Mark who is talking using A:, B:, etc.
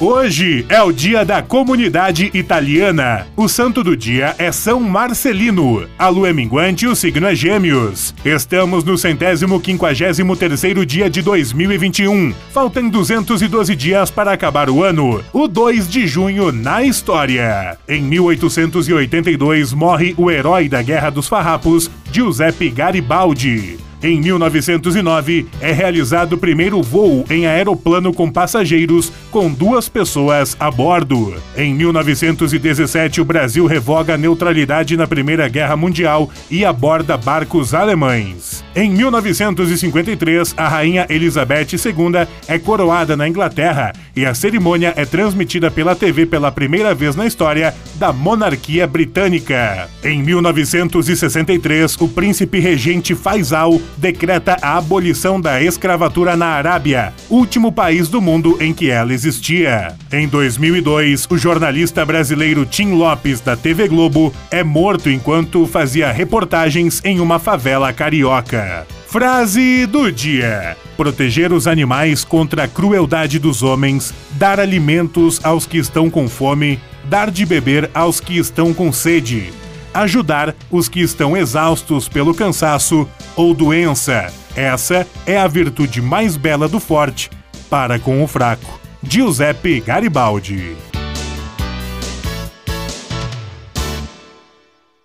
A: Hoje é o dia da comunidade italiana. O santo do dia é São Marcelino. A lua é minguante e o signo é Gêmeos. Estamos no centésimo quinquagésimo terceiro dia de 2021. Faltam 212 dias para acabar o ano. O 2 de junho na história. Em 1882 morre o herói da Guerra dos Farrapos, Giuseppe Garibaldi. Em 1909, é realizado o primeiro voo em aeroplano com passageiros com duas pessoas a bordo. Em 1917, o Brasil revoga a neutralidade na Primeira Guerra Mundial e aborda barcos alemães. Em 1953, a rainha Elizabeth II é coroada na Inglaterra e a cerimônia é transmitida pela TV pela primeira vez na história da monarquia britânica. Em 1963, o príncipe regente Faisal decreta a abolição da escravatura na Arábia, último país do mundo em que ela existia. Em 2002, o jornalista brasileiro Tim Lopes, da TV Globo, é morto enquanto fazia reportagens em uma favela carioca. Frase do dia: Proteger os animais contra a crueldade dos homens, dar alimentos aos que estão com fome, dar de beber aos que estão com sede ajudar os que estão exaustos pelo cansaço ou doença. Essa é a virtude mais bela do forte para com o fraco. Giuseppe Garibaldi